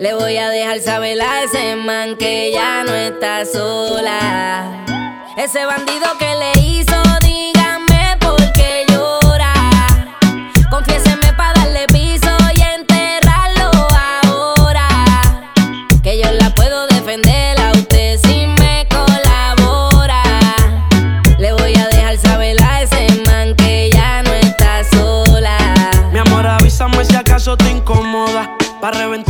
Le voy a dejar saber a ese man que ya no está sola. Ese bandido que le hizo, dígame por qué llora. Confiéseme para darle piso y enterrarlo ahora. Que yo la puedo defender a usted si me colabora. Le voy a dejar saber a ese man que ya no está sola. Mi amor, avísame si acaso te incomoda. Pa' reventarlo y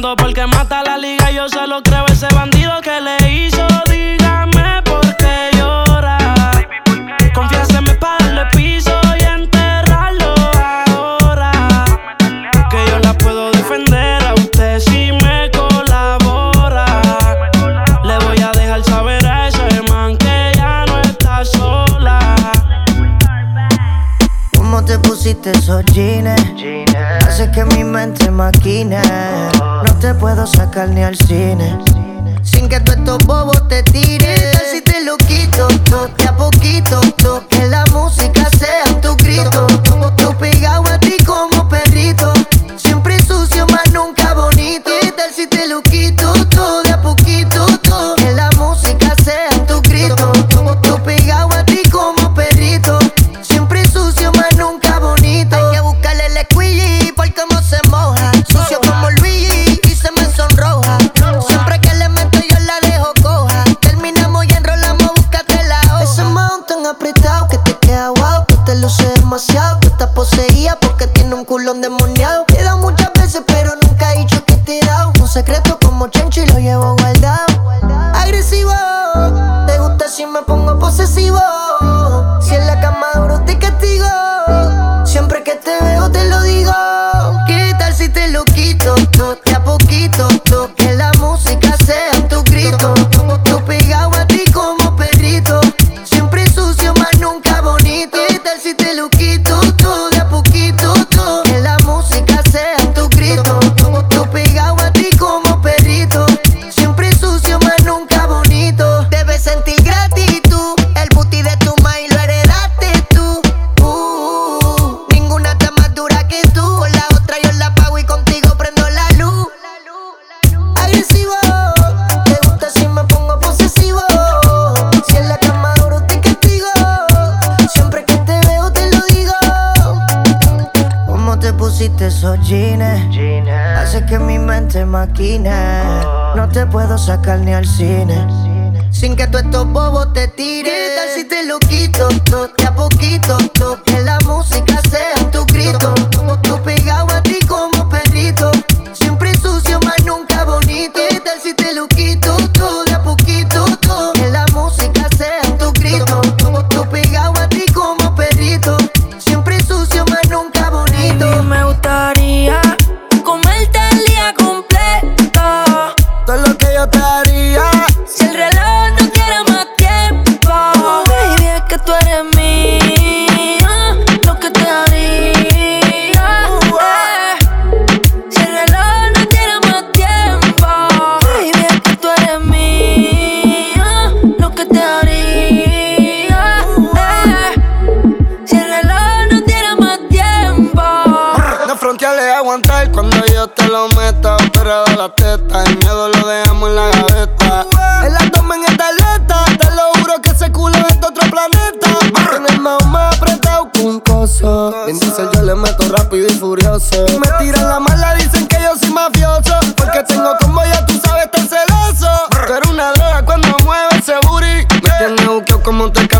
porque mata la liga. Yo se lo creo, ese bandido que le hizo. Dígame por qué llora. Confiéseme para darle piso y enterrarlo ahora. Que yo la puedo defender a usted si me colabora. Le voy a dejar saber a ese man que ya no está sola. ¿Cómo te pusiste jeans? Puedo sacar ni al cine. Sin que tú estos bobos te tiren. ¿Qué tal si te lo quito? de a poquito. todo, Que la música sea tu grito. Tú pegado a ti como perrito. Siempre sucio, más nunca bonito. ¿Qué tal si te lo quito? Un culo endemoniado. Te he dado muchas veces, pero nunca he dicho que te he dado. Un secreto como Chencho y lo llevo Hace que mi mente maquine. No te puedo sacar ni al cine. Sin que tú estos bobos te tiren. ¿Qué tal si te lo quito? todo de a poquito. todo, Que la música sea tu grito. Tú pegado a ti como perrito. Siempre sucio, más nunca bonito. ¿Qué tal si te lo quito? todo Pero de la teta, el miedo lo dejamos en la gaveta. El abdomen está alerta, te lo juro que ese culo es de otro planeta. Tiene el mao más apretado que un coso. Bien dice yo le meto rápido y furioso. Me tiran la mala, dicen que yo soy mafioso. Porque tengo como ya tú sabes, tan celoso. Eres una droga cuando mueves ese booty.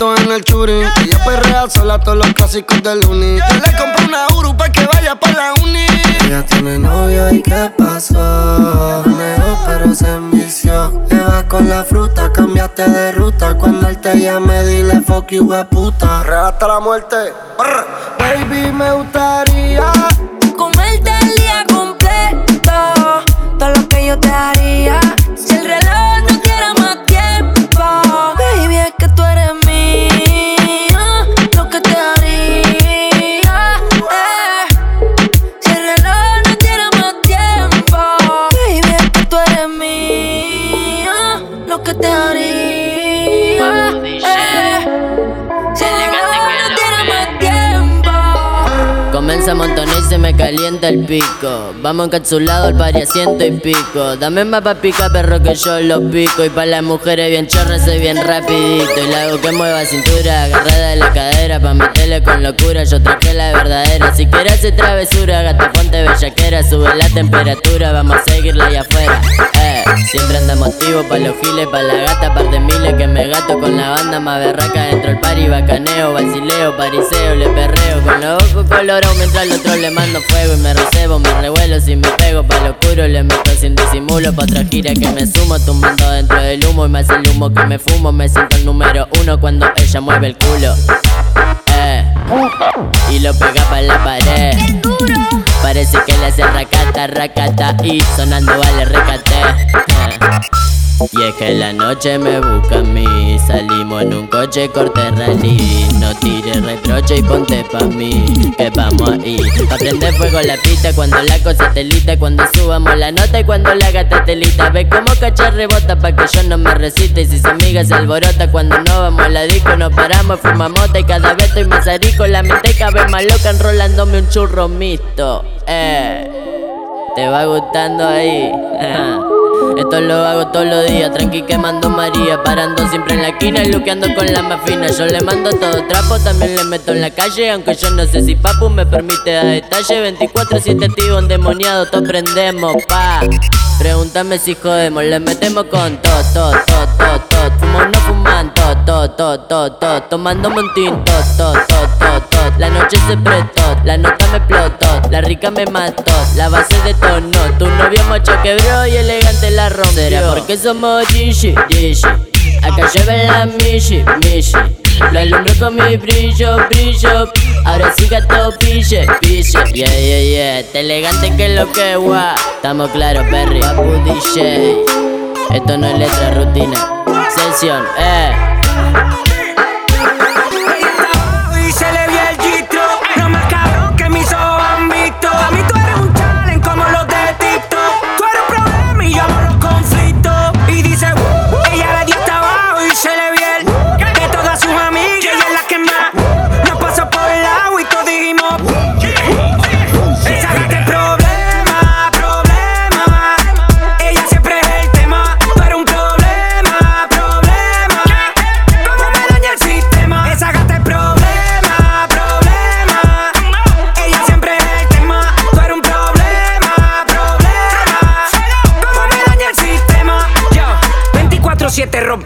En el churi. Ella perrea sola todos los clásicos del uni. Yo le compré una Uru pa' que vaya pa' la uni. Ella tiene novio y qué pasó. Negó pero se envició. Llevas con la fruta, cambiaste de ruta. Cuando él te llame, dile fuck you, puta. hasta la muerte. Baby, me gustaría Comienza a y se me calienta el pico. Vamos encapsulado al pari a ciento y pico. Dame más pa' pica, perro, que yo lo pico. Y pa' las mujeres bien chorras soy bien rapidito. Y la hago que mueva cintura, agarrada de la cadera. Pa' meterle con locura, yo traje la verdadera. Si quieres hacer travesura, gata ponte bellaquera. Sube la temperatura, vamos a seguirla allá afuera. Eh, siempre andamos activos pa' los giles, pa' la gata, par de miles. Que me gato con la banda más berraca. Dentro el pari, bacaneo, vacileo, pariseo, le perreo. Con los ojos colorados mientras al otro le mando fuego. Y me recebo, me revuelo, si me pego pa' lo oscuro. Le meto sin disimulo pa' otra gira que me sumo. Tumbando dentro del humo y más el humo que me fumo. Me siento el número uno cuando ella mueve el culo. Eh, y lo pega pa' la pared. Parece que le hace racata, racata y sonando vale recate. Eh. Y es que la noche me busca a mí. Salimos en un coche corte rally. No tires reproche y ponte pa' mí Que vamos ahí Pa' prender fuego la pista cuando la cosa telita Cuando subamos la nota y cuando la gata telita Ve como cachar rebota pa' que yo no me resista Y si su amiga se alborota cuando no vamos a la disco Nos paramos, fumamos mota y cada vez estoy más arico. La mente vez más loca enrolándome un churro mixto. Eh, te va gustando ahí Esto lo hago todos los días, tranqui quemando María Parando siempre en la esquina y luqueando con la más fina. Yo le mando todo trapo, también le meto en la calle Aunque yo no sé si papu me permite dar detalle 24-7 activo endemoniado, todos prendemos, pa. Pregúntame si jodemos, le metemos con todo, todo, todo, todo, todo. Fumo no fuman, todo, todo, todo, todo Tomándome un tinto, todo, todo, todo, todo La noche se prestó, la nota me explotó La rica me mató, la base de tono Tu novio macho quebró y elegante la rompió. Será porque somos Dishi, Dishi Acá lleva la Mishi, Mishi. Lo alumbro con mi brillo, brillo. Ahora sí gato pille, pille. Yeah, yeah, yeah. Este elegante que lo que guá Estamos claros, Perry Papu DJ Esto no es letra, rutina. Sesión, eh Oh,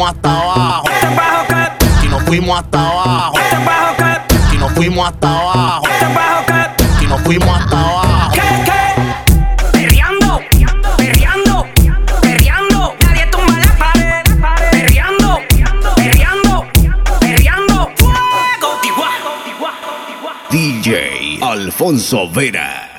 Fuimos hasta abajo. ¿Hasta abajo qué? Y nos fuimos hasta abajo. Y nos fuimos hasta abajo. Y nos fuimos hasta abajo. ¿Qué, qué? Perreando, perreando, perreando. Nadie tumba la pared. Perreando, perreando, perreando. Fuego. Tigua, tigua, tigua. DJ Alfonso Vera.